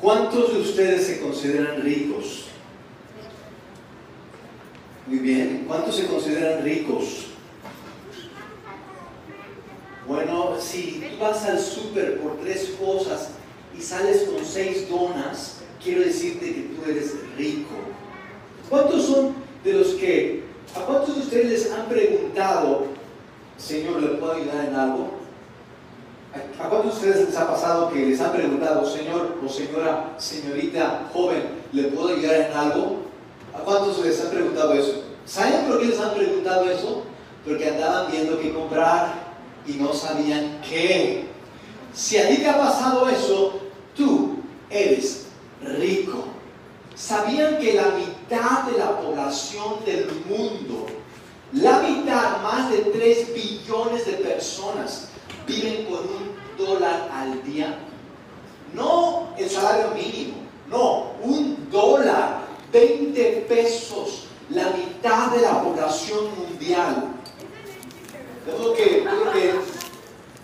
¿Cuántos de ustedes se consideran ricos? Muy bien. ¿Cuántos se consideran ricos? Bueno, si tú vas al súper por tres cosas y sales con seis donas, quiero decirte que tú eres rico. ¿Cuántos son de los que, a cuántos de ustedes les han preguntado, Señor, ¿le puedo ayudar en algo? ¿A cuántos de ustedes les ha pasado que les han preguntado, Señor o señora, señorita, joven, ¿le puedo ayudar en algo? ¿A cuántos les han preguntado eso? ¿Saben por qué les han preguntado eso? Porque andaban viendo qué comprar y no sabían qué. Si a ti te ha pasado eso, tú eres rico. ¿Sabían que la mitad de la población del mundo, la mitad, más de 3 billones de personas, viven con un dólar al día? No el salario mínimo, no, un dólar, 20 pesos, la mitad de la población mundial. Yo que, que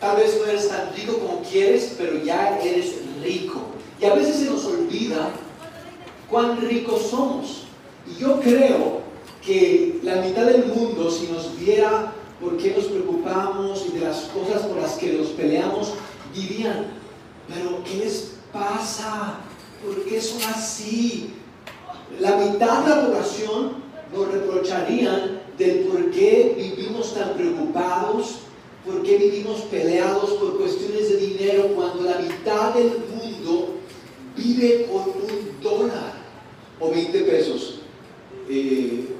tal vez no eres tan rico como quieres, pero ya eres rico. Y a veces se nos olvida cuán ricos somos. Y yo creo que la mitad del mundo, si nos viera por qué nos preocupamos y de las cosas por las que nos peleamos, dirían, pero ¿qué les pasa? ¿Por qué son así? La mitad de la población nos reprocharían del por qué vivimos tan preocupados, por qué vivimos peleados por cuestiones de dinero cuando la mitad del mundo vive con un dólar o 20 pesos. Eh,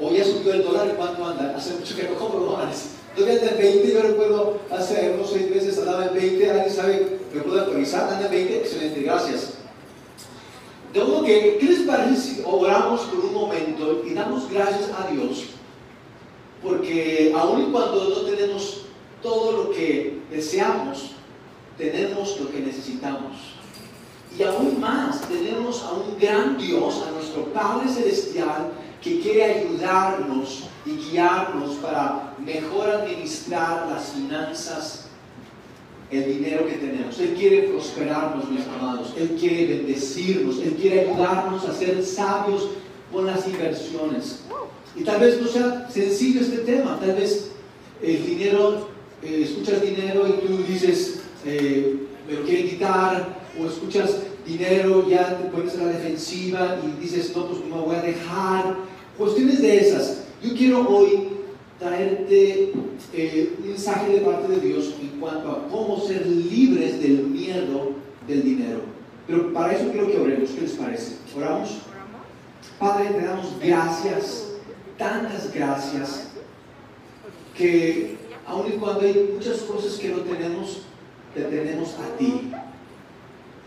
hoy ya subió el dólar, ¿cuánto anda? Hace mucho que no compro dólares. Todavía anda en 20, yo recuerdo hace unos 6 meses andaba en 20, alguien sabe, me puedo actualizar, anda en 20, excelente, gracias. De modo que, ¿qué les parece si oramos por un momento y damos gracias a Dios? Porque aun cuando no tenemos todo lo que deseamos, tenemos lo que necesitamos. Y aún más, tenemos a un gran Dios, a nuestro Padre Celestial, que quiere ayudarnos y guiarnos para mejor administrar las finanzas, el dinero que tenemos. Él quiere prosperarnos, mis amados. Él quiere bendecirnos. Él quiere ayudarnos a ser sabios con las inversiones. Y tal vez no sea sencillo este tema. Tal vez el dinero, eh, escuchas dinero y tú dices, eh, me lo quieren quitar, o escuchas dinero, ya te pones a la defensiva y dices, no, pues no me voy a dejar. Cuestiones de esas. Yo quiero hoy traerte eh, un mensaje de parte de Dios en cuanto a cómo ser libres del miedo del dinero. Pero para eso quiero que oremos. ¿Qué les parece? ¿Oramos? Padre, te damos gracias, tantas gracias, que aun y cuando hay muchas cosas que no tenemos, te tenemos a ti.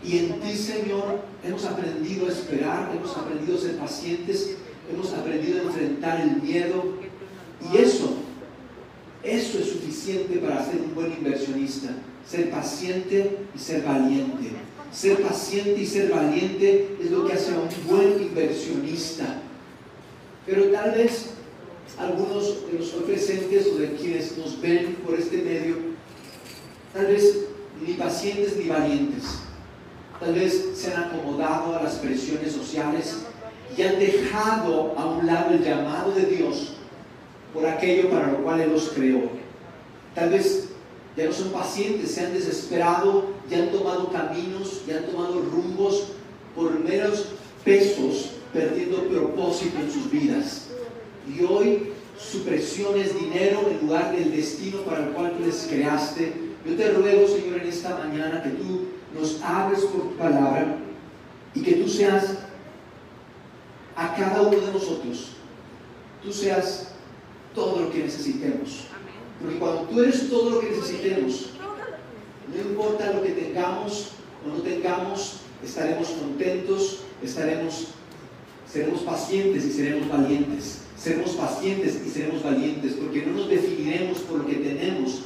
Y en ti, Señor, hemos aprendido a esperar, hemos aprendido a ser pacientes, hemos aprendido a enfrentar el miedo. Y eso, eso es suficiente para ser un buen inversionista. Ser paciente y ser valiente. Ser paciente y ser valiente es lo que hace a un buen inversionista. Pero tal vez algunos de los presentes o de quienes nos ven por este medio, tal vez ni pacientes ni valientes tal vez se han acomodado a las presiones sociales y han dejado a un lado el llamado de Dios por aquello para lo cual Él los creó. Tal vez ya no son pacientes, se han desesperado, ya han tomado caminos, ya han tomado rumbos por meros pesos, perdiendo propósito en sus vidas. Y hoy su presión es dinero en lugar del destino para el cual tú les creaste. Yo te ruego, Señor, en esta mañana que tú nos hables por tu palabra y que tú seas a cada uno de nosotros, tú seas todo lo que necesitemos. Porque cuando tú eres todo lo que necesitemos, no importa lo que tengamos o no tengamos, estaremos contentos, estaremos, seremos pacientes y seremos valientes. Seremos pacientes y seremos valientes, porque no nos definiremos por lo que tenemos,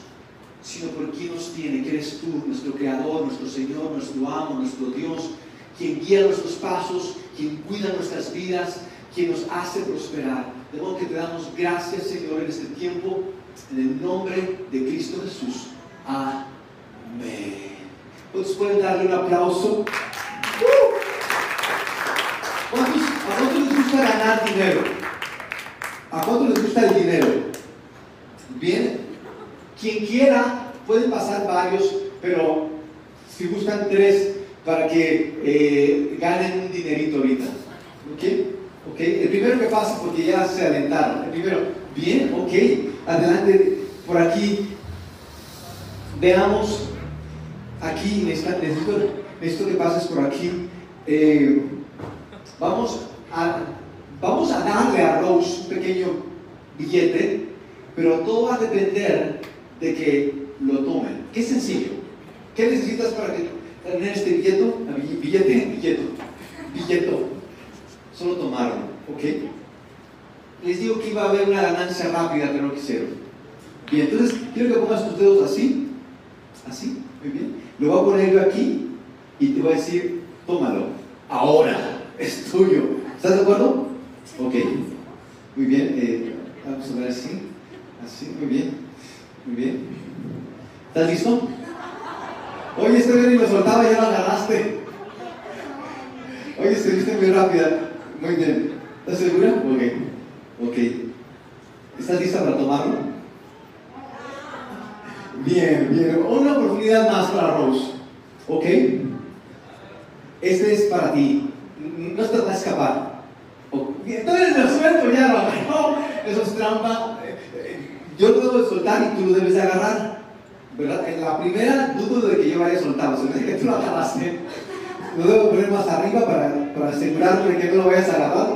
sino por quien nos tiene, que eres tú, nuestro Creador, nuestro Señor, nuestro amo, nuestro Dios, quien guía nuestros pasos, quien cuida nuestras vidas, quien nos hace prosperar. De modo que te damos gracias, Señor, en este tiempo, en el nombre de Cristo Jesús. Amén. ¿Cuántos pueden darle un aplauso? Uh. ¿Cuántos, ¿A cuántos les gusta ganar dinero? ¿A cuántos les gusta el dinero? Bien, quien quiera, pueden pasar varios, pero si gustan tres, para que eh, ganen un dinerito ahorita. ¿Ok? ¿Ok? El primero que pasa, porque ya se alentaron. El primero, bien, ok. Adelante, por aquí. Veamos, aquí, necesito, necesito que pases por aquí. Eh, vamos, a, vamos a darle a Rose un pequeño billete, pero todo va a depender de que lo tomen. Qué sencillo. ¿Qué necesitas para que tener este billete? Billete, billete, billete. Solo tomaron, ¿ok? Les digo que iba a haber una ganancia rápida, pero no quisieron. Bien, entonces quiero que pongas tus dedos así, así, muy bien. Lo voy a poner yo aquí y te voy a decir, tómalo, ahora, es tuyo. ¿Estás de acuerdo? Ok, muy bien. Eh, vamos a ver así, así, muy bien, muy bien. ¿Estás listo? Oye, este bien y lo soltaba y ya lo agarraste. Oye, estuviste muy rápida. Muy bien. ¿Estás segura? Ok. Ok. ¿Estás lista para tomarlo? Bien, bien. Una oportunidad más para Rose. ¿Ok? Este es para ti. No te va a escapar. Entonces lo suelto, ya lo agarró. Eso es trampa. Yo lo debo de soltar y tú lo debes de agarrar. En la primera dudo de que yo vaya a soltar. O sea, que tú lo agarraste. Lo debo poner más arriba para, para asegurarme de que no lo vayas a agarrar.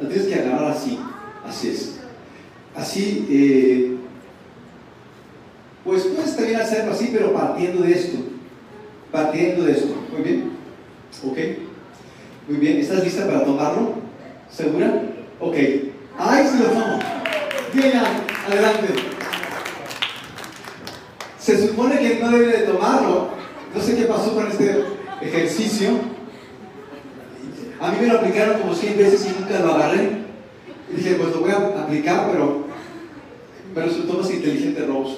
Lo tienes que agarrar así. Así es. Así, eh, pues puedes también hacerlo así, pero partiendo de esto. Partiendo de esto. Muy bien. Ok. Muy bien. ¿Estás lista para tomarlo? ¿Segura? Ok. ¡Ay, se lo tomo! Bien, adelante. Se supone que no debe de tomarlo. No sé qué pasó con este ejercicio. A mí me lo aplicaron como 100 veces y nunca lo agarré. Y dije, pues lo voy a aplicar, pero me resultó más inteligente Rose.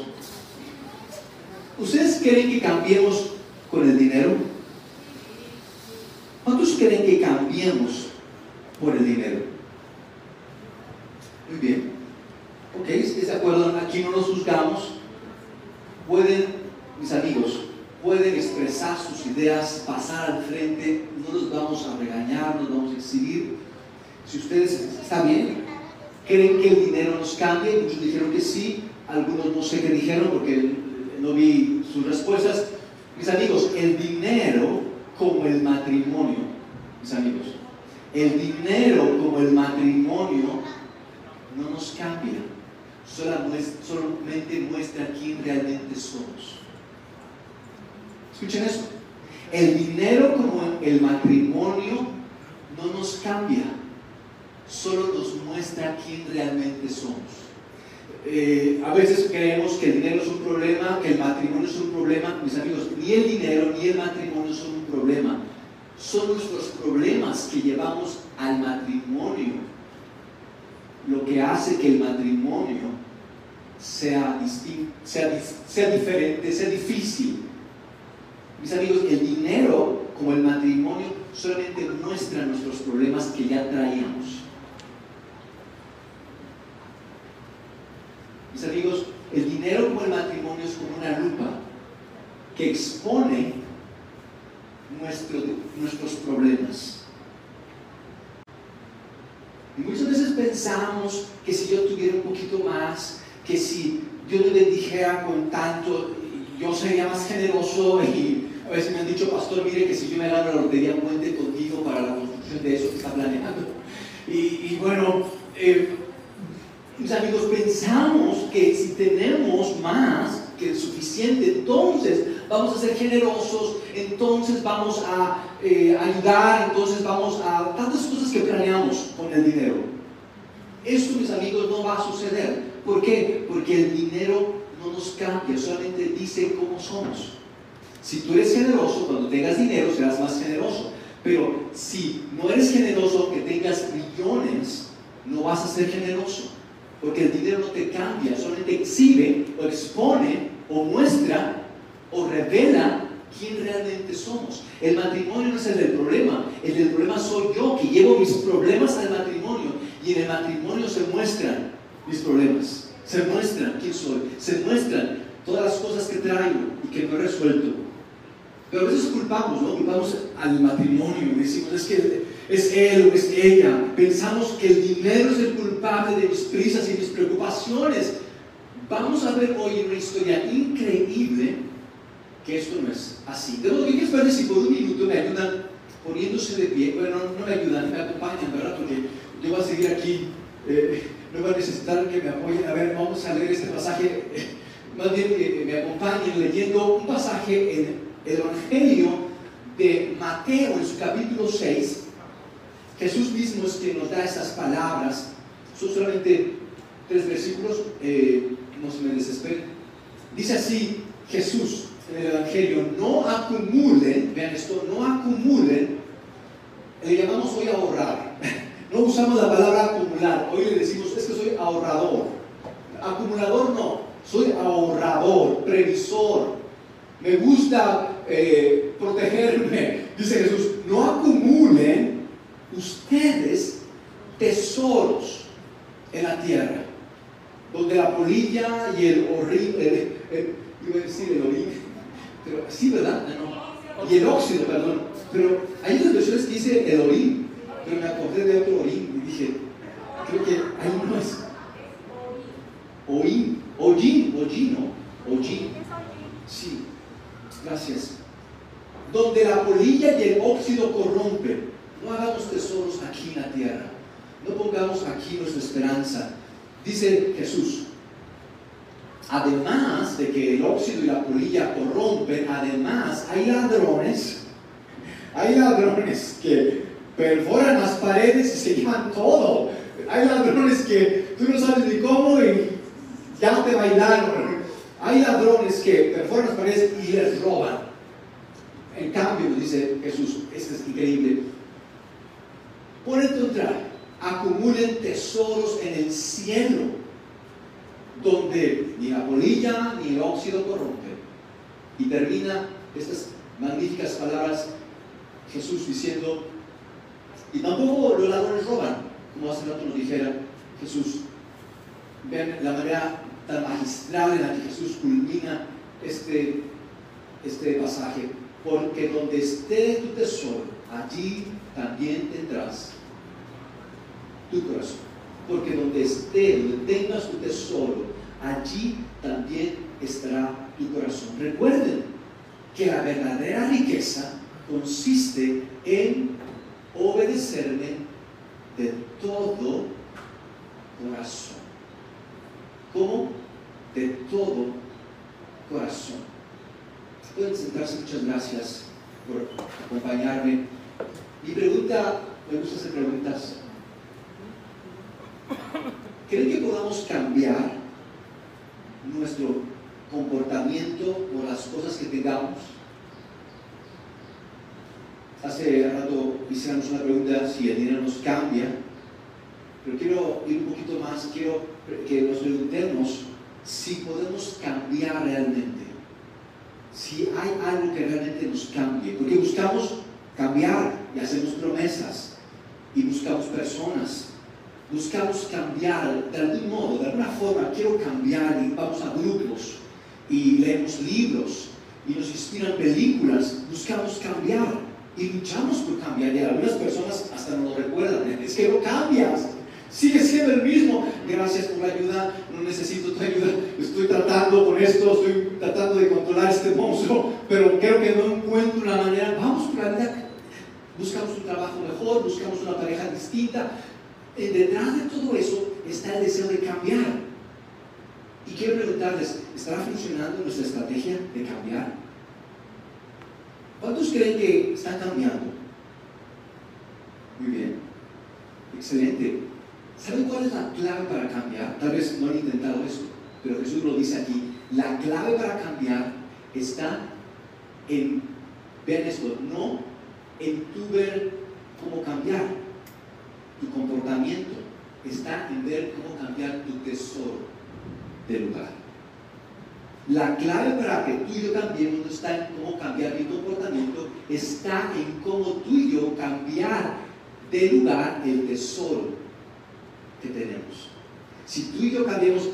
¿Ustedes creen que cambiemos con el dinero? ¿Cuántos creen que cambiemos por el dinero? Muy bien. Ok, ¿estás de acuerdo? Aquí no nos juzgamos. Pueden, mis amigos, pueden expresar sus ideas, pasar al frente, no los vamos a regañar, no vamos a exhibir. Si ustedes están bien, creen que el dinero nos cambie, muchos dijeron que sí, algunos no sé qué dijeron porque no vi sus respuestas. Mis amigos, el dinero como el matrimonio, mis amigos, el dinero como el matrimonio no nos cambia, solamente muestra quién realmente somos. Escuchen eso. El dinero como el matrimonio no nos cambia, solo nos muestra quién realmente somos. Eh, a veces creemos que el dinero es un problema, que el matrimonio es un problema. Mis amigos, ni el dinero ni el matrimonio son un problema. Son nuestros problemas que llevamos al matrimonio lo que hace que el matrimonio sea, sea, sea diferente, sea difícil. Mis amigos, el dinero como el matrimonio solamente muestra nuestros problemas que ya traíamos. Mis amigos, el dinero como el matrimonio es como una lupa que expone nuestros problemas. Y muchas veces pensamos que si yo tuviera un poquito más, que si Dios me bendijera con tanto, yo sería más generoso y a veces me han dicho, pastor, mire que si yo me gano la lotería, cuente contigo para la construcción de eso que está planeando. Y, bueno, eh, mis amigos, pensamos que si tenemos más que suficiente, entonces vamos a ser generosos, entonces vamos a eh, ayudar, entonces vamos a tantas cosas que planeamos con el dinero. Esto, mis amigos, no va a suceder. ¿Por qué? Porque el dinero no nos cambia, solamente dice cómo somos. Si tú eres generoso, cuando tengas dinero serás más generoso. Pero si no eres generoso, que tengas millones, no vas a ser generoso. Porque el dinero no te cambia, solamente exhibe o expone o muestra o revela quién realmente somos. El matrimonio no es el del problema, el del problema soy yo que llevo mis problemas al matrimonio y en el matrimonio se muestran mis problemas, se muestran quién soy, se muestran todas las cosas que traigo y que no he resuelto. Pero a veces culpamos, ¿no? Culpamos al matrimonio y decimos, es que es él o es ella. Pensamos que el dinero es el culpable de mis prisas y mis preocupaciones. Vamos a ver hoy una historia increíble que esto no es así. De lo que ver si por un minuto me ayudan poniéndose de pie. Bueno, no me ayudan, me acompañan, ¿verdad? Porque yo voy a seguir aquí. Eh, no voy a necesitar que me apoyen. A ver, vamos a leer este pasaje. más bien que me acompañen leyendo un pasaje en el Evangelio de Mateo, en su capítulo 6. Jesús mismo es quien nos da estas palabras. Son solamente tres versículos. Eh, no se me desesperen. Dice así Jesús en el Evangelio, no acumulen, vean esto, no acumulen, le llamamos hoy ahorrar. No usamos la palabra acumular, hoy le decimos, es que soy ahorrador. Acumulador no, soy ahorrador, previsor. Me gusta eh, protegerme. Dice Jesús, no acumulen ustedes tesoros en la tierra donde la polilla y el orín, iba a decir el orín, pero sí, ¿verdad? Ah, y el óxido, perdón. Pero hay unas versiones que dice el orín, pero me acordé de otro orín y dije, creo que ahí no es. Oín, ollín, ollín, ¿no? Ollín. Sí, gracias. Donde la polilla y el óxido corrompen. No hagamos tesoros aquí en la tierra. No pongamos aquí nuestra esperanza Dice Jesús, además de que el óxido y la polilla corrompen, además hay ladrones, hay ladrones que perforan las paredes y se llevan todo. Hay ladrones que tú no sabes ni cómo y ya te bailaron. Hay ladrones que perforan las paredes y les roban. En cambio, dice Jesús, esto es increíble. Por el contrario, acumulen tesoros en el cielo, donde ni la polilla ni el óxido corrompen. Y termina estas magníficas palabras Jesús diciendo, y tampoco los ladrones roban, como hace rato nos dijera Jesús. Vean la manera tan magistral en la que Jesús culmina este, este pasaje, porque donde esté tu tesoro, allí también tendrás tu corazón. Porque donde esté, donde tengas tu tesoro, allí también estará tu corazón. Recuerden que la verdadera riqueza consiste en obedecerme de todo corazón. ¿Cómo? De todo corazón. Pueden sentarse, muchas gracias por acompañarme. Mi pregunta, me gusta hacer preguntas ¿Creen que podamos cambiar nuestro comportamiento por las cosas que tengamos? Hace rato hicimos una pregunta si el dinero nos cambia, pero quiero ir un poquito más, quiero que nos preguntemos si podemos cambiar realmente, si hay algo que realmente nos cambie, porque buscamos cambiar y hacemos promesas y buscamos personas buscamos cambiar de algún modo, de alguna forma, quiero cambiar y vamos a grupos y leemos libros y nos inspiran películas, buscamos cambiar y luchamos por cambiar. Y algunas personas hasta no lo recuerdan, es que no cambias, sigue siendo el mismo. Gracias por la ayuda, no necesito tu ayuda, estoy tratando con esto, estoy tratando de controlar este monstruo, pero creo que no encuentro la manera. Vamos por la vida, buscamos un trabajo mejor, buscamos una pareja distinta, eh, detrás de todo eso está el deseo de cambiar. Y quiero preguntarles, ¿estará funcionando nuestra estrategia de cambiar? ¿Cuántos creen que están cambiando? Muy bien, excelente. ¿Saben cuál es la clave para cambiar? Tal vez no han intentado eso, pero Jesús lo dice aquí. La clave para cambiar está en, vean esto, no en tu ver cómo cambiar, tu comportamiento está en ver cómo cambiar tu tesoro de lugar. La clave para que tú y yo cambiemos no está en cómo cambiar mi comportamiento, está en cómo tú y yo cambiar de lugar el tesoro que tenemos. Si tú y yo cambiamos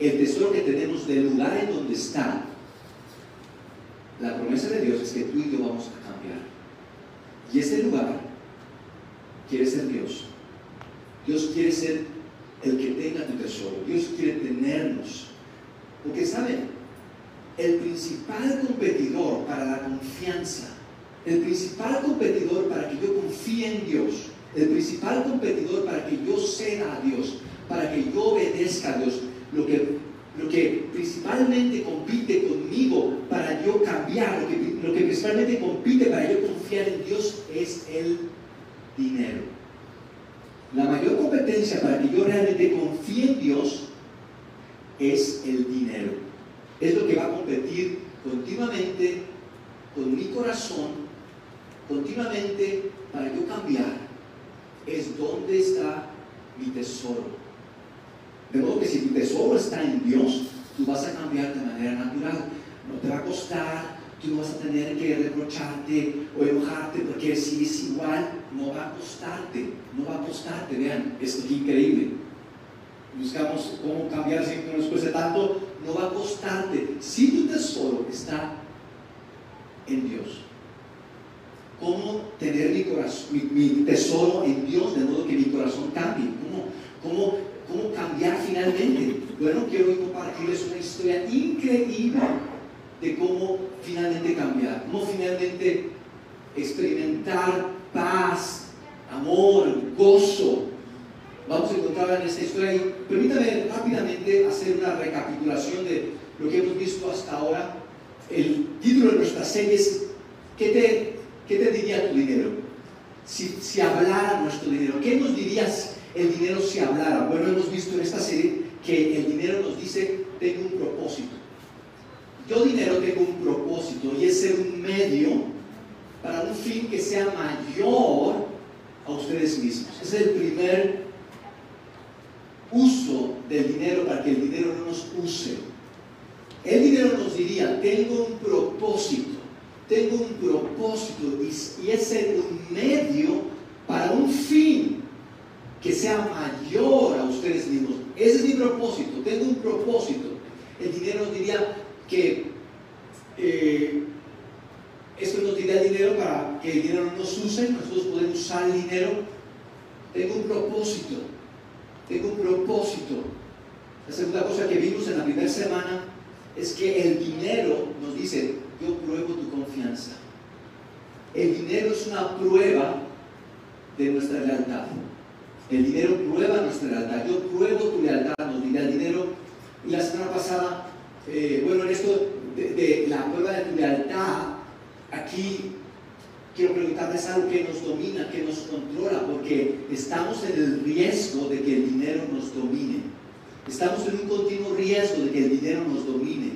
el tesoro que tenemos del lugar en donde está, la promesa de Dios es que tú y yo vamos a cambiar. Y ese lugar quiere ser Dios. Dios quiere ser el que tenga tu tesoro. Dios quiere tenernos. Porque, ¿saben? El principal competidor para la confianza, el principal competidor para que yo confíe en Dios, el principal competidor para que yo ceda a Dios, para que yo obedezca a Dios, lo que, lo que principalmente compite conmigo para yo cambiar, lo que, lo que principalmente compite para yo confiar en Dios es el dinero. La mayor competencia para que yo realmente confíe en Dios es el dinero. Es lo que va a competir continuamente con mi corazón, continuamente para yo cambiar. Es donde está mi tesoro. De modo que si tu tesoro está en Dios, tú vas a cambiar de manera natural. No te va a costar, tú no vas a tener que reprocharte o enojarte porque si es igual, no va a costarte, no va a costarte. Vean, es increíble. Buscamos cómo cambiar sin que nos cueste tanto, no va a costarte. Si tu tesoro está en Dios, ¿cómo tener mi, corazón, mi, tesoro en Dios de modo que mi corazón cambie? ¿Cómo, cómo, cómo cambiar finalmente? Bueno, quiero compartirles una historia increíble de cómo finalmente cambiar, cómo finalmente experimentar paz, amor, gozo. Vamos a encontrar en esta historia y permítame rápidamente hacer una recapitulación de lo que hemos visto hasta ahora. El título de nuestra serie es ¿Qué te, qué diría tu dinero? Si, si hablara nuestro dinero, ¿qué nos dirías el dinero si hablara? Bueno, hemos visto en esta serie que el dinero nos dice, tengo un propósito yo dinero tengo un propósito y es ser un medio para un fin que sea mayor a ustedes mismos. es el primer uso del dinero para que el dinero no nos use. El dinero nos diría, tengo un propósito, tengo un propósito y, y es un medio para un fin que sea mayor a ustedes mismos. Ese es mi propósito, tengo un propósito. El dinero nos diría, que eh, esto nos el dinero para que el dinero no nos use, nosotros podemos usar el dinero. Tengo un propósito, tengo un propósito. La segunda cosa que vimos en la primera semana es que el dinero nos dice, yo pruebo tu confianza. El dinero es una prueba de nuestra lealtad. El dinero prueba nuestra lealtad. Yo pruebo tu lealtad, nos diría el dinero. Y la semana pasada eh, bueno, en esto de, la prueba de tu lealtad, aquí quiero preguntarles algo que nos domina, que nos controla, porque estamos en el riesgo de que el dinero nos domine. Estamos en un continuo riesgo de que el dinero nos domine.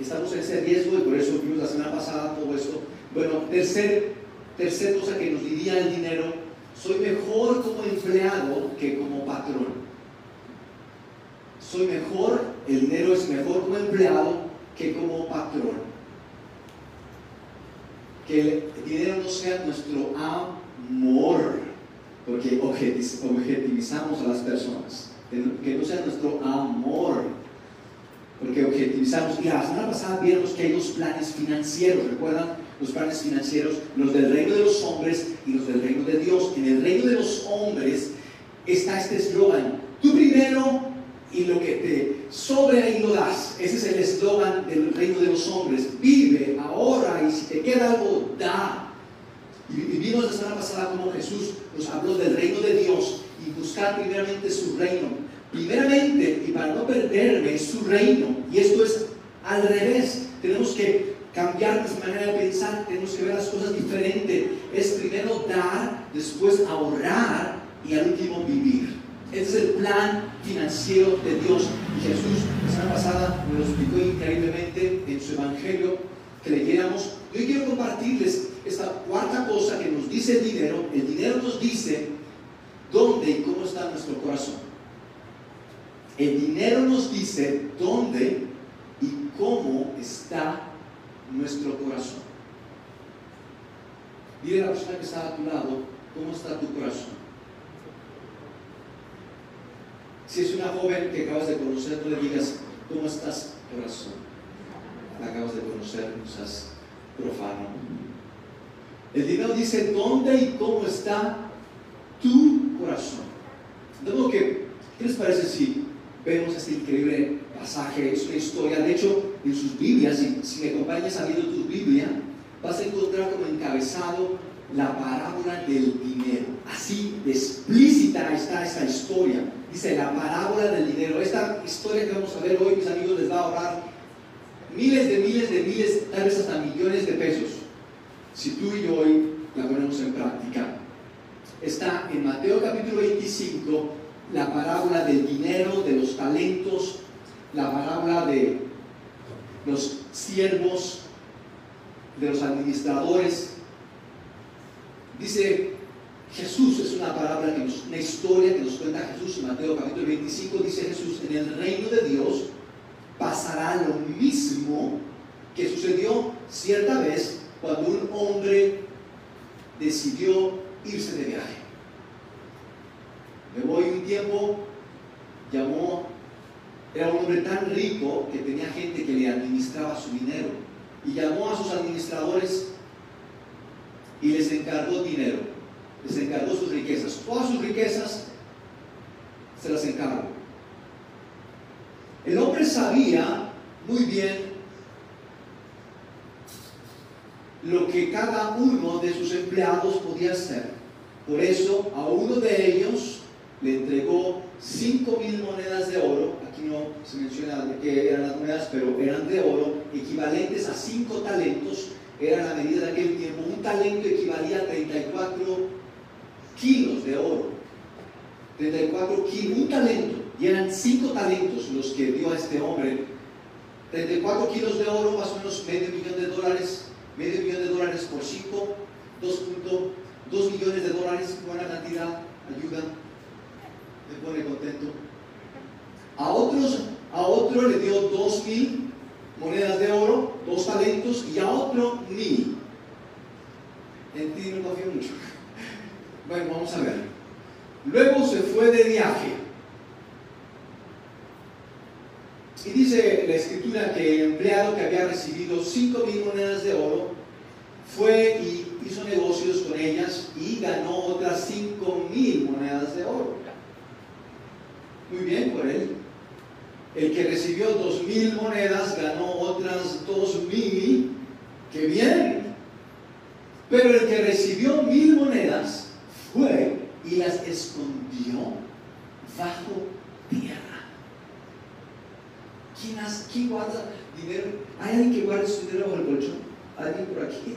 Estamos en ese riesgo y por eso vimos la semana pasada todo esto. Bueno, tercer, tercer cosa que nos diría el dinero, soy mejor como empleado que como patrón soy mejor, el dinero es mejor como empleado que como patrón. Que el dinero no sea nuestro amor, porque objetivizamos a las personas. Que no sea nuestro amor, porque objetivizamos. Y la semana pasada vimos que hay dos planes financieros, ¿recuerdan? Los planes financieros, los del reino de los hombres y los del reino de Dios. En el reino de los hombres está este eslogan, tú primero y lo que sobre lo das. Ese es el eslogan del reino de los hombres. Vive ahora y si te queda algo, da. Y vimos la semana pasada como Jesús nos habló del reino de Dios y buscar primeramente su reino. Primeramente, y para no perderme, su reino. Y esto es al revés. Tenemos que cambiar nuestra manera de pensar, tenemos que ver las cosas diferente. Es primero dar, después ahorrar y al último vivir. Este es el plan financiero de Dios. Y Jesús, la semana pasada, nos lo explicó increíblemente en su evangelio que leyéramos. Yo quiero compartirles esta cuarta cosa que nos dice el dinero. El dinero nos dice dónde y cómo está nuestro corazón. El dinero nos dice dónde y cómo está nuestro corazón. Dile a la persona que está a tu lado, ¿cómo está tu corazón? Si es una joven que acabas de conocer, no le digas, ¿cómo estás, corazón? Acabas de conocer, no profano. El dinero dice, ¿dónde y cómo está tu corazón? Modo que, ¿qué les parece si vemos este increíble pasaje? Es una historia, de hecho, en sus Biblias, si, me acompañas abriendo tu Biblia, vas a encontrar como encabezado la parábola del dinero. Así explícita está esta historia. Dice la parábola del dinero. Esta historia que vamos a ver hoy, mis amigos, les va a ahorrar miles de miles de miles, tal vez hasta millones de pesos, si tú y yo hoy la ponemos en práctica. Está en Mateo capítulo 25 la parábola del dinero, de los talentos, la parábola de los siervos, de los administradores. Dice Jesús, es una palabra que nos, una historia que nos cuenta Jesús en Mateo capítulo 25, dice Jesús, en el reino de Dios pasará lo mismo que sucedió cierta vez cuando un hombre decidió irse de viaje. Me voy un tiempo, llamó, era un hombre tan rico que tenía gente que le administraba su dinero y llamó a sus administradores y les encargó dinero, les encargó sus riquezas, todas sus riquezas se las encargó. El hombre sabía muy bien lo que cada uno de sus empleados podía hacer. Por eso a uno de ellos le entregó cinco mil monedas de oro. Aquí no se menciona de qué eran las monedas, pero eran de oro, equivalentes a cinco talentos. Era la medida de aquel tiempo. Un talento equivalía a 34 kilos de oro. 34 kilos, un talento y eran cinco talentos los que dio a este hombre. 34 kilos de oro, más o menos medio millón de dólares, medio millón de dólares por 5, 2.2 millones de dólares, buena cantidad, ayuda, me pone contento. A otros, a otro le dio dos mil monedas de oro, dos talentos, y a otro mil. En ti no confío mucho. Bueno, vamos a ver. Luego se fue de viaje Y dice la escritura que el empleado que había recibido cinco mil monedas de oro fue y hizo negocios con ellas y ganó otras cinco mil monedas de oro. Muy bien por él. El que recibió dos mil monedas ganó otras dos mil. ¡Qué bien! Pero el que recibió mil monedas escondió bajo tierra. ¿Quién, guarda dinero? ¿Hay alguien que guarde su dinero bajo el colchón? ¿Alguien por aquí?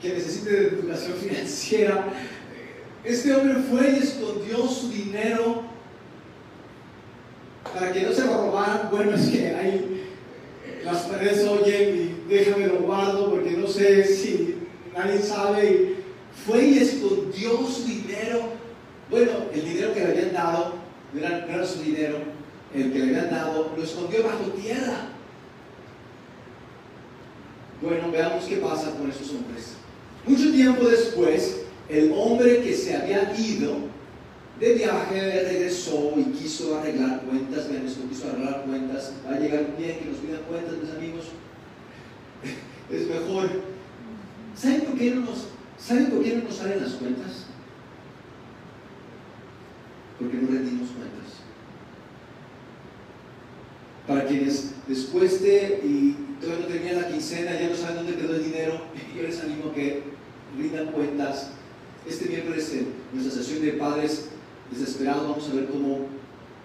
Que necesite de educación financiera. Este hombre fue y escondió su dinero para que no se lo robaran. Bueno, es que hay las paredes oyen y déjame lo guardo porque no sé si nadie sabe. Fue y escondió su dinero. Bueno, el dinero que le habían dado era su dinero, el que le habían dado, lo escondió bajo tierra. Bueno, veamos qué pasa con esos hombres. Mucho tiempo después, el hombre que se había ido de viaje regresó y quiso arreglar cuentas. Vean esto, quiso arreglar cuentas. Va a llegar un día que nos pidan cuentas, mis amigos. Es mejor. ¿Saben por qué no ¿saben por qué no nos salen las cuentas? Porque no rendimos cuentas para quienes después de y todavía no tenían la quincena, ya no saben dónde quedó el dinero, yo les animo a que rindan cuentas. Este miércoles en nuestra sesión de padres desesperados vamos a ver cómo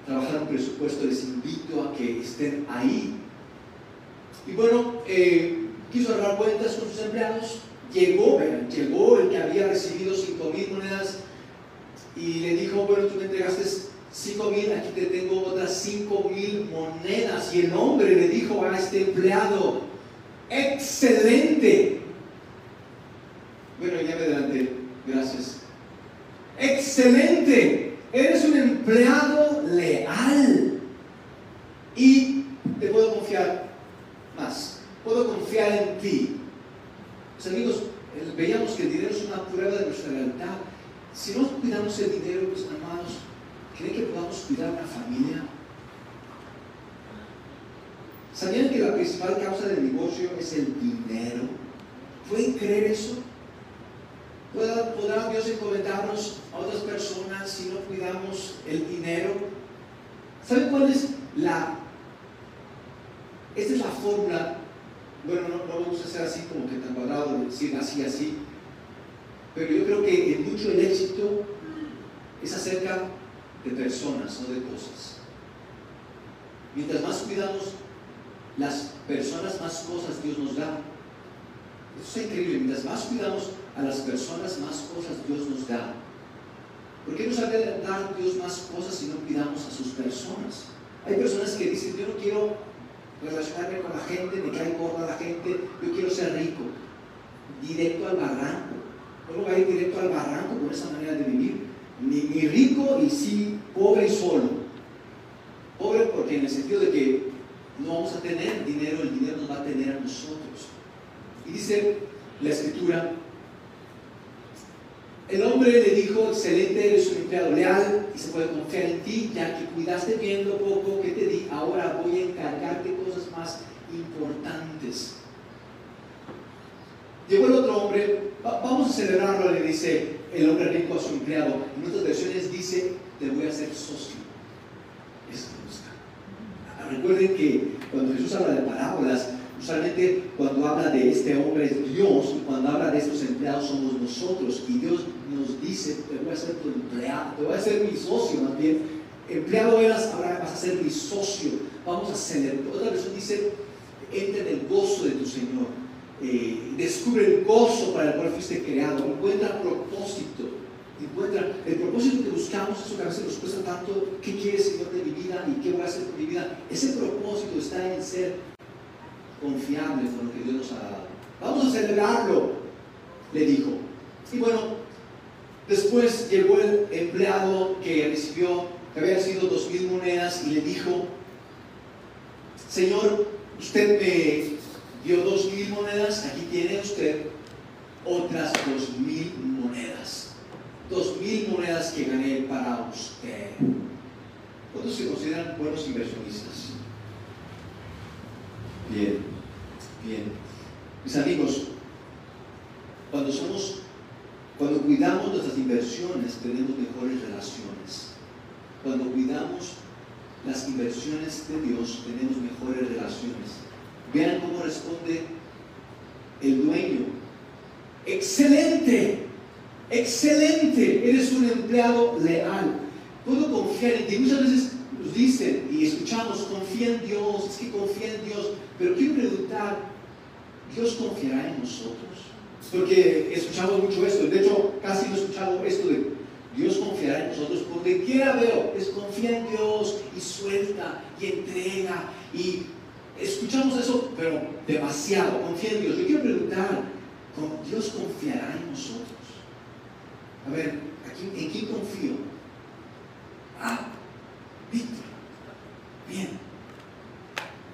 trabajar un presupuesto. Les invito a que estén ahí. Y bueno, eh, quiso ahorrar cuentas con sus empleados. Llegó, llegó el que había recibido 5 mil monedas y le dijo, bueno, tú me entregaste 5 mil, aquí te tengo otras 5 mil monedas. Y el hombre le dijo a este empleado, excelente. Bueno, ya me adelante, gracias. Excelente, eres un empleado leal. Y te puedo confiar, verdad, si el dinero, pues hermanos, ¿creen que podamos cuidar una familia? ¿Sabían que la principal causa del divorcio es el dinero? ¿Pueden creer eso? ¿Podrá Dios encomendarnos a otras personas si no cuidamos el dinero? ¿Saben cuál es la... Esta es la fórmula, bueno, no, no me gusta ser así como que tan cuadrado, decir así, así, pero yo creo que en mucho el éxito es acerca de personas, no de cosas. Mientras más cuidamos las personas, más cosas Dios nos da. Eso es increíble. Mientras más cuidamos a las personas, más cosas Dios nos da. ¿Por qué nos ha de dar Dios más cosas si no cuidamos a sus personas? Hay personas que dicen, yo no quiero relacionarme con la gente, me cae gorda la gente, yo quiero ser rico. Directo al barranco. No va a ir directo al barranco con esa manera de vivir. Ni, rico y sí pobre solo. Pobre porque en el sentido de que no vamos a tener dinero, el dinero nos va a tener a nosotros. Y dice la escritura, el hombre le dijo, excelente, eres un empleado leal y se puede confiar en ti, ya que cuidaste bien lo poco que te di, ahora voy a encargarte cosas más importantes. Llegó el otro hombre, vamos a celebrarlo, le dice el hombre rico a su empleado. En otras versiones dice, te voy a hacer socio. Eso. Recuerden que cuando Jesús habla de parábolas, usualmente cuando habla de este hombre es Dios y cuando habla de estos empleados somos nosotros. Y Dios nos dice, te voy a ser tu empleado, te voy a ser mi socio más bien. Empleado eras, ahora vas a ser mi socio. Vamos a celebrar. Otra versión dice, entra en el gozo de tu Señor. Eh, descubre el gozo para el cual fuiste creado. Encuentra propósito encuentra el propósito que buscamos, eso que a veces nos cuesta tanto, ¿qué quiere Señor de mi vida y qué voy a hacer con mi vida? Ese propósito está en ser confiable con lo que Dios nos ha dado. Vamos a celebrarlo, le dijo. Y bueno, después llegó el empleado que recibió, que había sido dos mil monedas y le dijo, Señor, usted me dio dos mil monedas, aquí tiene usted otras dos mil monedas dos mil monedas que gané para usted. ¿Cuántos se consideran buenos inversionistas? Bien, bien. Mis amigos, cuando somos, cuando cuidamos nuestras inversiones, tenemos mejores relaciones. Cuando cuidamos las inversiones de Dios, tenemos mejores relaciones. Vean cómo responde el dueño. Excelente, Excelente, eres un empleado leal. Puedo confiar en ti. Muchas veces nos dicen y escuchamos, confía en Dios, es que confía en Dios. Pero quiero preguntar, ¿Dios confiará en nosotros? Porque escuchamos mucho esto. De hecho, casi no he escuchado esto de Dios confiará en nosotros. Porque quiera veo, es confía en Dios y suelta y entrega. Y escuchamos eso, pero demasiado. Confía en Dios. Yo quiero preguntar, ¿Dios confiará en nosotros? A ver, ¿en quién confío? Ah, Víctor. Bien.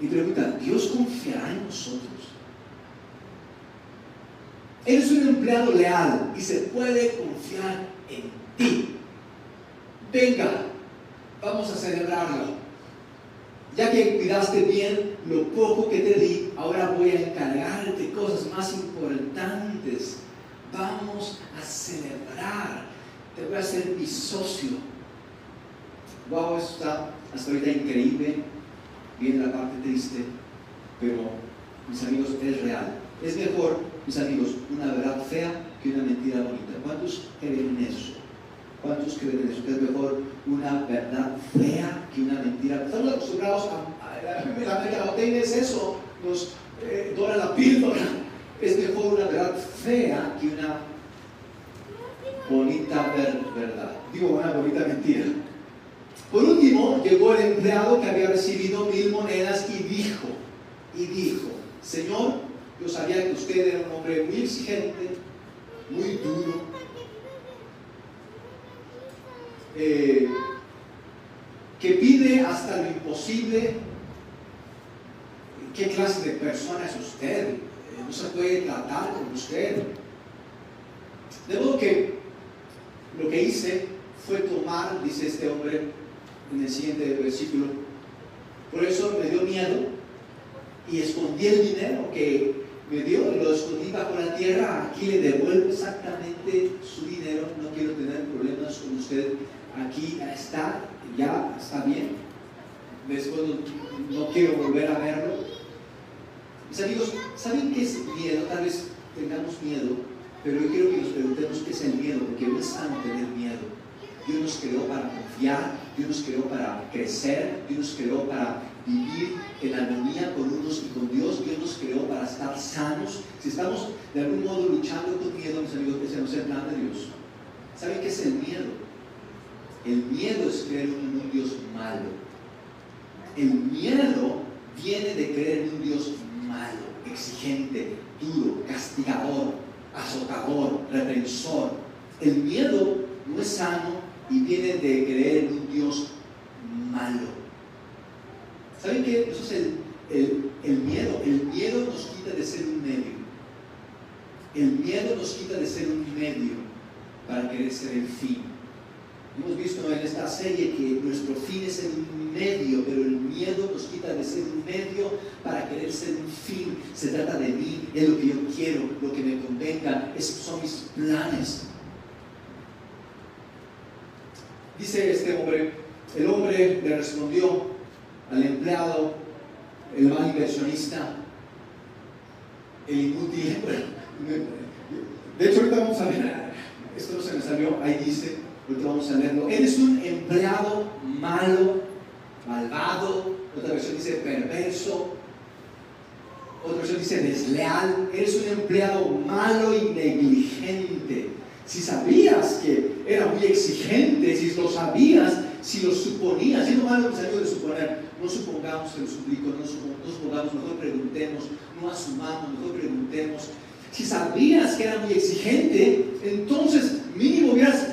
Y pregunta, ¿Dios confiará en nosotros? Eres un empleado leal y se puede confiar en ti. Venga, vamos a celebrarlo. Ya que cuidaste bien lo poco que te di, ahora voy a encargarte cosas más importantes vamos a celebrar, te voy a hacer mi socio. Wow, eso está hasta ahorita increíble, viene la parte triste, pero mis amigos, es real. Es mejor, mis amigos, una verdad fea que una mentira bonita. ¿Cuántos creen en eso? ¿Cuántos creen en eso? Que es mejor una verdad fea que una mentira. Estamos acostumbrados a, a, la mercadotecnia es eso, nos eh, dora la píldora es mejor una verdad fea que una bonita verdad. Digo, una bonita mentira. Por último, llegó el empleado que había recibido mil monedas y dijo, y dijo, Señor, yo sabía que usted era un hombre muy exigente, muy duro, eh, que pide hasta lo imposible. ¿Qué clase de persona es usted? no se puede tratar con usted. De modo que lo que hice fue tomar, dice este hombre en el siguiente versículo, por eso me dio miedo y escondí el dinero que me dio, lo escondí bajo la tierra, aquí le devuelvo exactamente su dinero, no quiero tener problemas con usted, aquí está, ya está bien, después no, quiero volver a verlo. Mis amigos, ¿saben qué es miedo? Tal vez tengamos miedo, pero yo quiero que nos preguntemos qué es el miedo, porque no es sano tener miedo. Dios nos creó para confiar, Dios nos creó para crecer, Dios nos creó para vivir en armonía con unos y con Dios. Dios nos creó para estar sanos. Si estamos de algún modo luchando con miedo, mis amigos, ese no es el plan de Dios. ¿Saben qué es el miedo? El miedo es creer en un Dios malo. El miedo viene de creer en un Dios malo, exigente, duro, castigador, azotador, reprensor. El miedo no es sano y viene de creer en un Dios malo. ¿Saben qué? Eso es el, miedo. El miedo nos quita de ser un medio. El miedo nos quita de ser un medio para querer ser el fin. Hemos visto en esta serie que nuestro fin es el medio, pero el miedo nos quita de ser un medio para querer ser un fin. Se trata de mí, es lo que yo quiero, lo que me convenga, esos son mis planes. Dice este hombre, el hombre le respondió, al empleado, el mal inversionista, el inútil. De hecho, ahorita vamos a ver, esto no se me salió, ahí dice, ahorita vamos a leerlo. Eres un empleado malo, malvado, otra versión dice perverso, otra versión dice desleal, eres un empleado malo y negligente. Si sabías que era muy exigente, si lo sabías, si lo suponías, si no que salió de suponer, no supongamos que lo suplico, no, supongamos, mejor preguntemos, no asumamos, mejor preguntemos. Si sabías que era muy exigente, entonces mínimo hubieras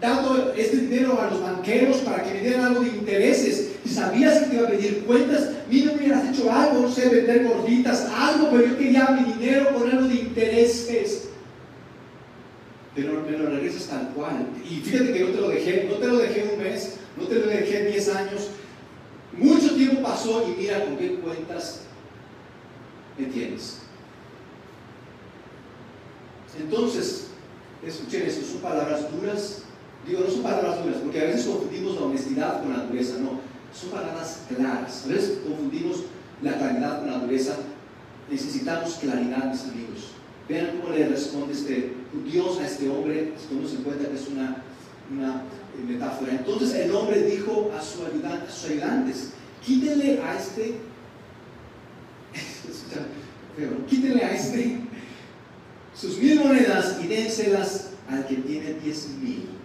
dado este dinero a los banqueros para que me dieran algo de intereses. Si sabías que te iba a pedir cuentas, mínimo hubieras hecho algo, no sé, vender gorditas, algo, pero yo quería mi dinero ponerlo de intereses pero me lo regresas tal cual. Y fíjate que no te lo dejé, no te lo dejé un mes, no te lo dejé 10 años. Mucho tiempo pasó y mira con qué cuentas me tienes. Entonces, escuchen esto, son palabras duras. Digo, no son palabras duras, porque a veces confundimos la honestidad con la dureza, no. Son palabras claras. A veces confundimos la claridad con la dureza. Necesitamos claridad, mis amigos. Vean cómo le responde este Dios a este hombre, tomemos en cuenta que es una, una metáfora. Entonces el hombre dijo a, su ayudante, a sus ayudantes, quítenle a este, quítenle a este sus mil monedas y dénselas al que tiene diez mil.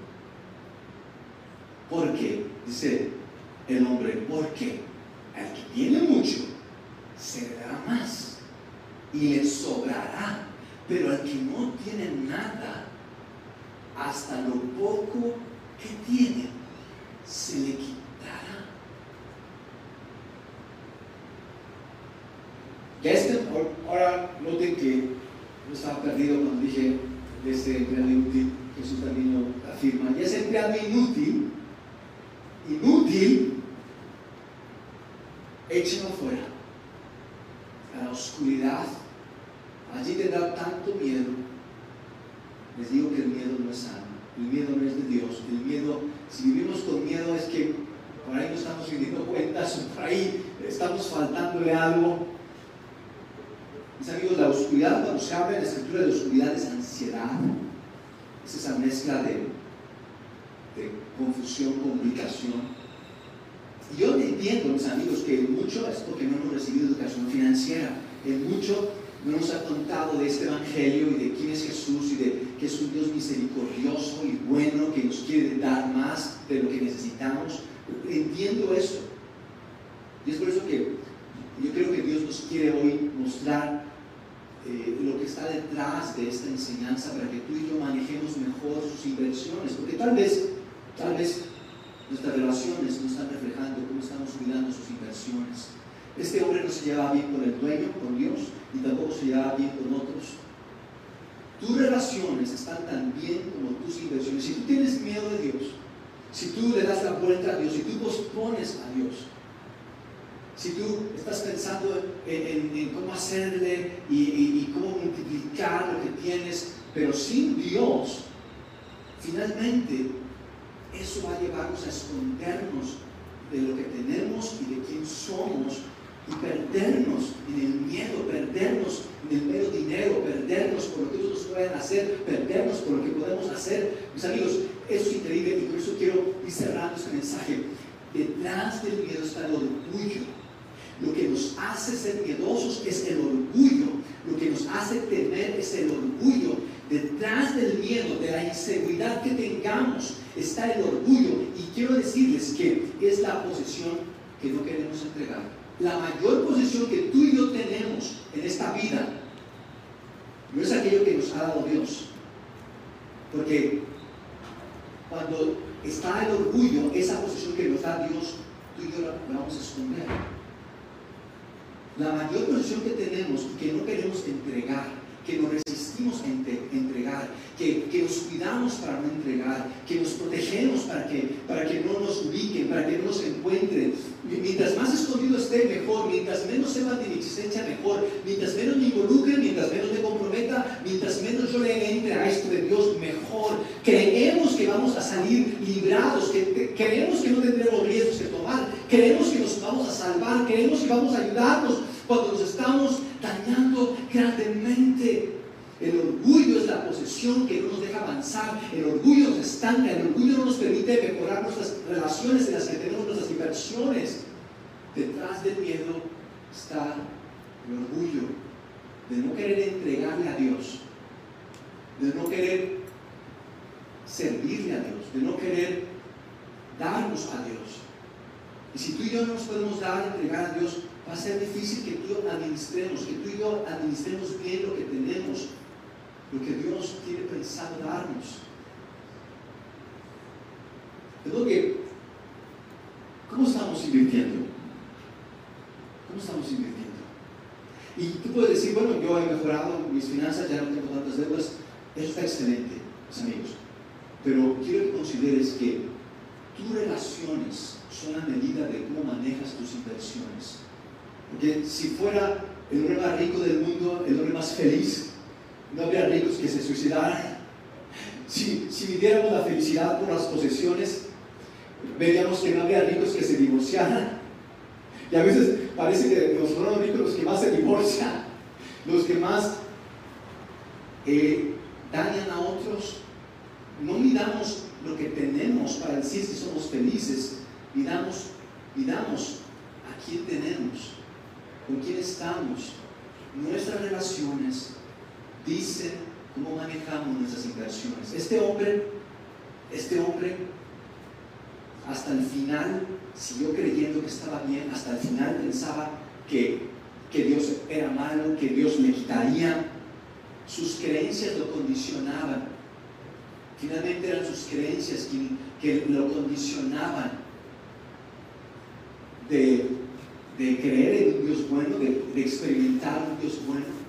¿Por qué? Dice el hombre, porque al que tiene mucho se le dará más y le sobrará pero al que no tiene nada, hasta lo poco que tiene, se le quitará. Ya este, ahora noten que no estaba perdido cuando dije de ese empleado inútil, Jesús también lo afirma. Ya ese empleado inútil, inútil, échenlo fuera. A la oscuridad. Allí tendrá tanto miedo. Les digo que el miedo no es sano, el miedo no es de Dios, el miedo, si vivimos con miedo es que por ahí no estamos rindiendo cuentas, por ahí estamos faltándole algo. Mis amigos, la oscuridad, cuando se habla en la escritura de oscuridad, es ansiedad, es esa mezcla de confusión, comunicación. Y yo entiendo, mis amigos, que mucho es porque no hemos recibido educación financiera, en mucho no nos ha contado de este Evangelio y de quién es Jesús y de que es un Dios misericordioso y bueno que nos quiere dar más de lo que necesitamos. Entiendo eso. Y es por eso que yo creo que Dios nos quiere hoy mostrar eh, lo que está detrás de esta enseñanza para que tú y yo manejemos mejor sus inversiones. Porque tal vez, tal vez nuestras relaciones no están reflejando cómo estamos cuidando sus inversiones. Este hombre no se llevaba bien con el dueño, con Dios, y tampoco se llevaba bien con otros. Tus relaciones están tan bien como tus inversiones. Si tú tienes miedo de Dios, si tú le das la vuelta a Dios, si tú pospones a Dios, si tú estás pensando en, cómo hacerle y, cómo multiplicar lo que tienes, pero sin Dios, finalmente eso va a llevarnos a escondernos de lo que tenemos y de quién somos y perdernos en el miedo, perdernos en el mero dinero, perdernos por lo que otros pueden hacer, perdernos por lo que podemos hacer. Mis amigos, eso es increíble y por eso quiero ir cerrando este mensaje. Detrás del miedo está el orgullo. Lo que nos hace ser miedosos es el orgullo. Lo que nos hace temer es el orgullo. Detrás del miedo, de la inseguridad que tengamos, está el orgullo. Y quiero decirles que es la posesión que no queremos entregar. La mayor posesión que tú y yo tenemos en esta vida no es aquello que nos ha dado Dios. Porque cuando está el orgullo, esa posesión que nos da Dios, tú y yo la, vamos a esconder. La mayor posesión que tenemos y que no queremos entregar, que nos resistimos a entregar, que, que, nos cuidamos para no entregar, que nos protegemos para que, para que no nos ubiquen, para que no nos encuentren. Mientras más escondido esté, mejor. Mientras menos sepan de mi existencia, mejor. Mientras menos me involucren, mientras menos me comprometa, mientras menos yo le entre a esto de Dios, mejor. Creemos que vamos a salir librados, que, creemos que no tendremos riesgos que tomar, creemos que nos vamos a salvar, creemos que vamos a ayudarnos cuando nos estamos dañando grandemente. El orgullo es la posesión que no nos deja avanzar, el orgullo nos estanca, el orgullo no nos permite mejorar nuestras relaciones en las que tenemos nuestras inversiones. Detrás del miedo está el orgullo de no querer entregarle a Dios, de no querer servirle a Dios, de no querer darnos a Dios. Y si tú y yo no nos podemos dar, entregar a Dios, va a ser difícil que tú administremos, que tú y yo administremos bien lo que tenemos lo que Dios tiene pensado darnos. Es que, ¿cómo estamos invirtiendo? ¿Cómo estamos invirtiendo? Y tú puedes decir, bueno, yo he mejorado mis finanzas, ya no tengo tantas deudas. Eso está excelente, mis amigos. Pero quiero que consideres que tus relaciones son a medida de cómo manejas tus inversiones. Porque si fuera el hombre más rico del mundo, el hombre más feliz, no habría ricos que se suicidaran. Si, si midiéramos la felicidad por las posesiones, veríamos que no habría ricos que se divorciaran. Y a veces parece que los fueron ricos los que más se divorcian, los que más eh, dañan a otros. No midamos lo que tenemos para decir si somos felices, midamos, midamos a quién tenemos, con quién estamos, nuestras relaciones, dicen cómo manejamos nuestras inversiones. Este hombre, este hombre, hasta el final siguió creyendo que estaba bien, hasta el final pensaba que, que Dios era malo, que Dios le quitaría. Sus creencias lo condicionaban. Finalmente eran sus creencias que, lo condicionaban de, creer en un Dios bueno, de, de experimentar un Dios bueno.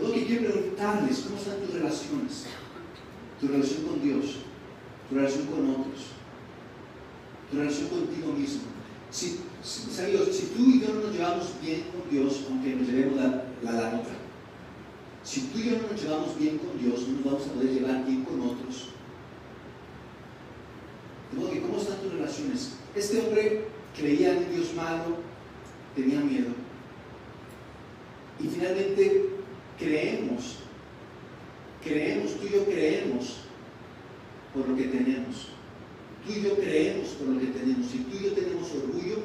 Lo que quiero preguntarles, ¿cómo están tus relaciones? Tu relación con Dios, tu relación con otros, tu relación contigo mismo. Si, si, si tú y yo no nos llevamos bien con Dios, aunque nos llevemos la, la, otra, si tú y yo no nos llevamos bien con Dios, no nos vamos a poder llevar bien con otros. De modo que, ¿cómo están tus relaciones? Este hombre creía en Dios malo, tenía miedo. Y finalmente creemos, creemos, tú y yo creemos por lo que tenemos. Tú y yo creemos por lo que tenemos. Si tú y yo tenemos orgullo,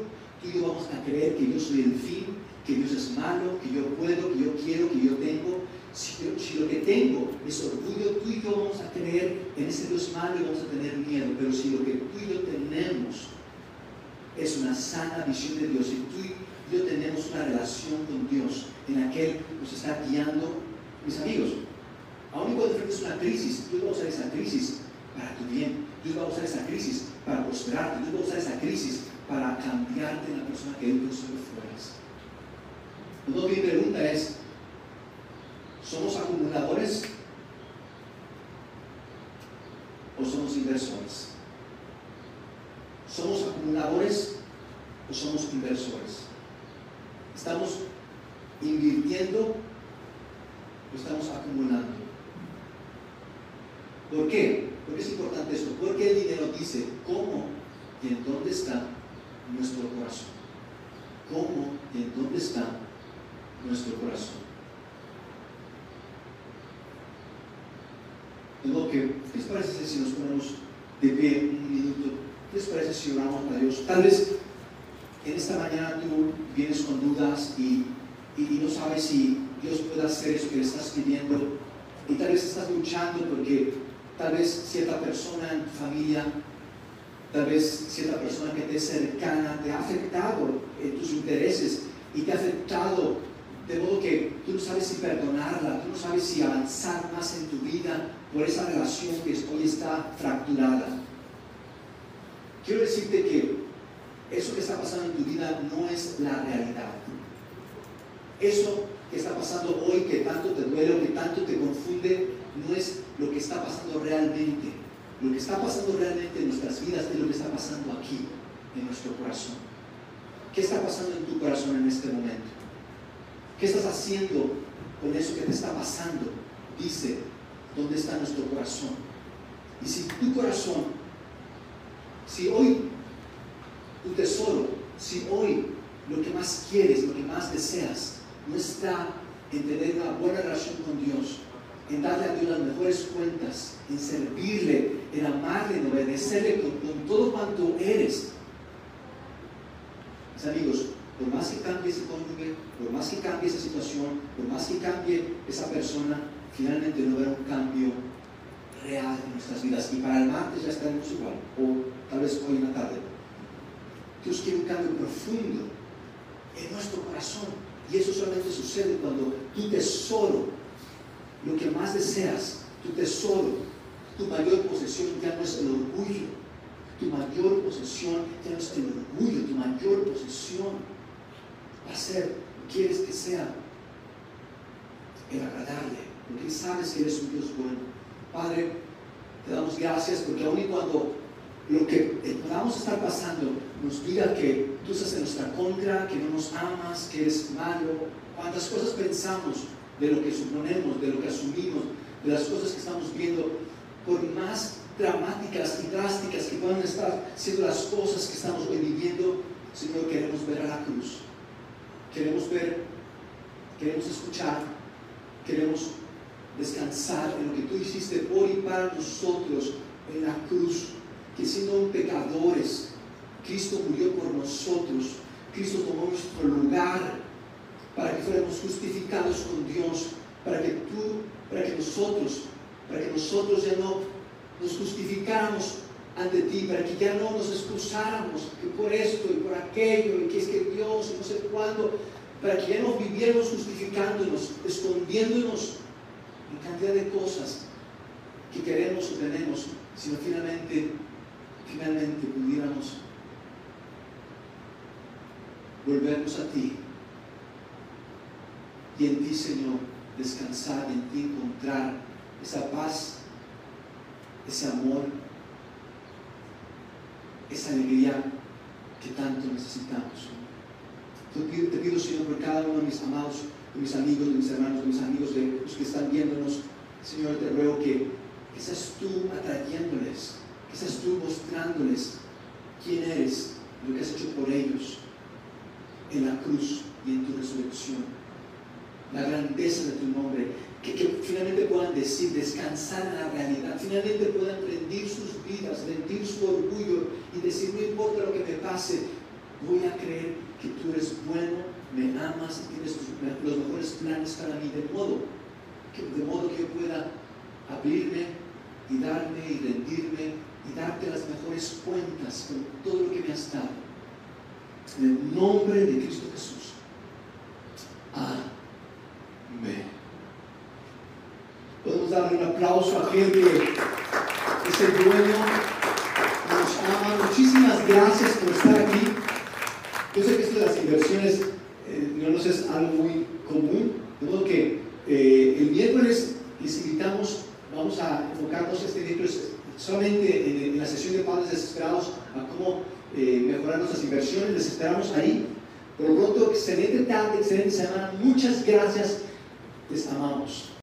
tú y yo vamos a creer que yo soy el fin, que Dios es malo, que yo puedo, que yo quiero, que yo tengo. Si, si, lo que tengo es orgullo, tú y yo vamos a creer en ese Dios malo y vamos a tener miedo. Pero si lo que tú y yo tenemos una sana visión de Dios, y tú y yo tenemos una relación con Dios, en aquel que nos está guiando, mis amigos. Aún cuando enfrentes una crisis, Dios va a usar esa crisis para tu bien. Dios va a usar esa crisis para prosperarte. Dios va a usar esa crisis para cambiarte en la persona que Él pensó fueras. Entonces mi pregunta es, ¿somos acumuladores o somos inversores? ¿Somos acumuladores somos inversores? ¿Estamos invirtiendo o estamos acumulando? ¿Por qué? ¿Por qué es importante esto? Porque el dinero dice cómo y en dónde está nuestro corazón. ¿Cómo y en dónde está nuestro corazón? Modo que, ¿qué les parece si nos ponemos de pie un minuto? ¿Qué les parece si oramos a Dios? Tal vez en esta mañana tú vienes con dudas y, y, no sabes si Dios puede hacer eso que le estás pidiendo y tal vez estás luchando porque tal vez cierta persona en tu familia, tal vez cierta persona que te es cercana te ha afectado en tus intereses y te ha afectado de modo que tú no sabes si perdonarla, tú no sabes si avanzar más en tu vida por esa relación que hoy está fracturada. Quiero decirte que eso que está pasando en tu vida no es la realidad. Eso que está pasando hoy, que tanto te duele o que tanto te confunde, no es lo que está pasando realmente. Lo que está pasando realmente en nuestras vidas es lo que está pasando aquí, en nuestro corazón. ¿Qué está pasando en tu corazón en este momento? ¿Qué estás haciendo con eso que te está pasando? Dice, ¿dónde está nuestro corazón? Y si tu corazón, si hoy tu tesoro, si hoy lo que más quieres, lo que más deseas, no está en tener una buena relación con Dios, en darle a Dios las mejores cuentas, en servirle, en amarle, en obedecerle con, todo cuanto eres. Mis amigos, por más que cambie ese cónyuge, por más que cambie esa situación, por más que cambie esa persona, finalmente no habrá un cambio real en nuestras vidas. Y para el martes ya estaremos igual, o tal vez hoy en la tarde. Dios quiere un cambio profundo en nuestro corazón. Y eso solamente sucede cuando tu tesoro lo que más deseas, tu tesoro, tu mayor posesión ya no es el orgullo. Tu mayor posesión ya no es el orgullo, tu mayor posesión va a ser, quieres que sea el agradable, porque sabes que eres un Dios bueno. Padre, te damos gracias porque aun y cuando lo que podamos estar pasando nos diga que tú estás en nuestra contra, que no nos amas, que eres malo, cuántas cosas pensamos de lo que suponemos, de lo que asumimos, de las cosas que estamos viendo, por más dramáticas y drásticas que puedan estar siendo las cosas que estamos viviendo, Señor, queremos ver a la cruz. Queremos ver, queremos escuchar, queremos descansar en lo que tú hiciste por y para nosotros en la cruz, que siendo pecadores, Cristo murió por nosotros, Cristo tomó nuestro lugar para que fuéramos justificados con Dios, para que tú, para que nosotros, para que nosotros ya no nos justificáramos ante ti, para que ya no nos excusáramos que por esto y por aquello, y que es que Dios, y no sé cuándo, para que ya no viviéramos justificándonos, escondiéndonos en cantidad de cosas que queremos o tenemos, sino finalmente, finalmente pudiéramos volvernos a ti y en ti, Señor, descansar, en ti encontrar esa paz, ese amor, esa alegría que tanto necesitamos. Te pido, Señor, por cada uno de mis amados, de mis amigos, de mis hermanos, de mis amigos, de los que están viéndonos, Señor, te ruego que, que seas tú atrayéndoles, seas tú mostrándoles quién eres, lo que has hecho por ellos en la cruz y en tu resurrección. La grandeza de tu nombre, que, finalmente puedan decir, descansar en la realidad, finalmente puedan rendir sus vidas, rendir su orgullo y decir, no importa lo que me pase, voy a creer que tú eres bueno, me amas y tienes los mejores planes para mí, de modo que, de modo que yo pueda abrirme y darme y rendirme y darte las mejores cuentas con todo lo que me has dado. En el nombre de Cristo Jesús. Amén. Podemos darle un aplauso a aquel que es el dueño, nos ama. Muchísimas gracias por estar aquí. Yo sé que esto de las inversiones eh, no nos es algo muy común, de modo que eh, el miércoles les invitamos, vamos a enfocarnos este miércoles solamente en, la sesión de padres desesperados a cómo eh, mejorar nuestras inversiones, les esperamos ahí. Por lo pronto, excelente tarde, excelente semana, muchas gracias, les amamos.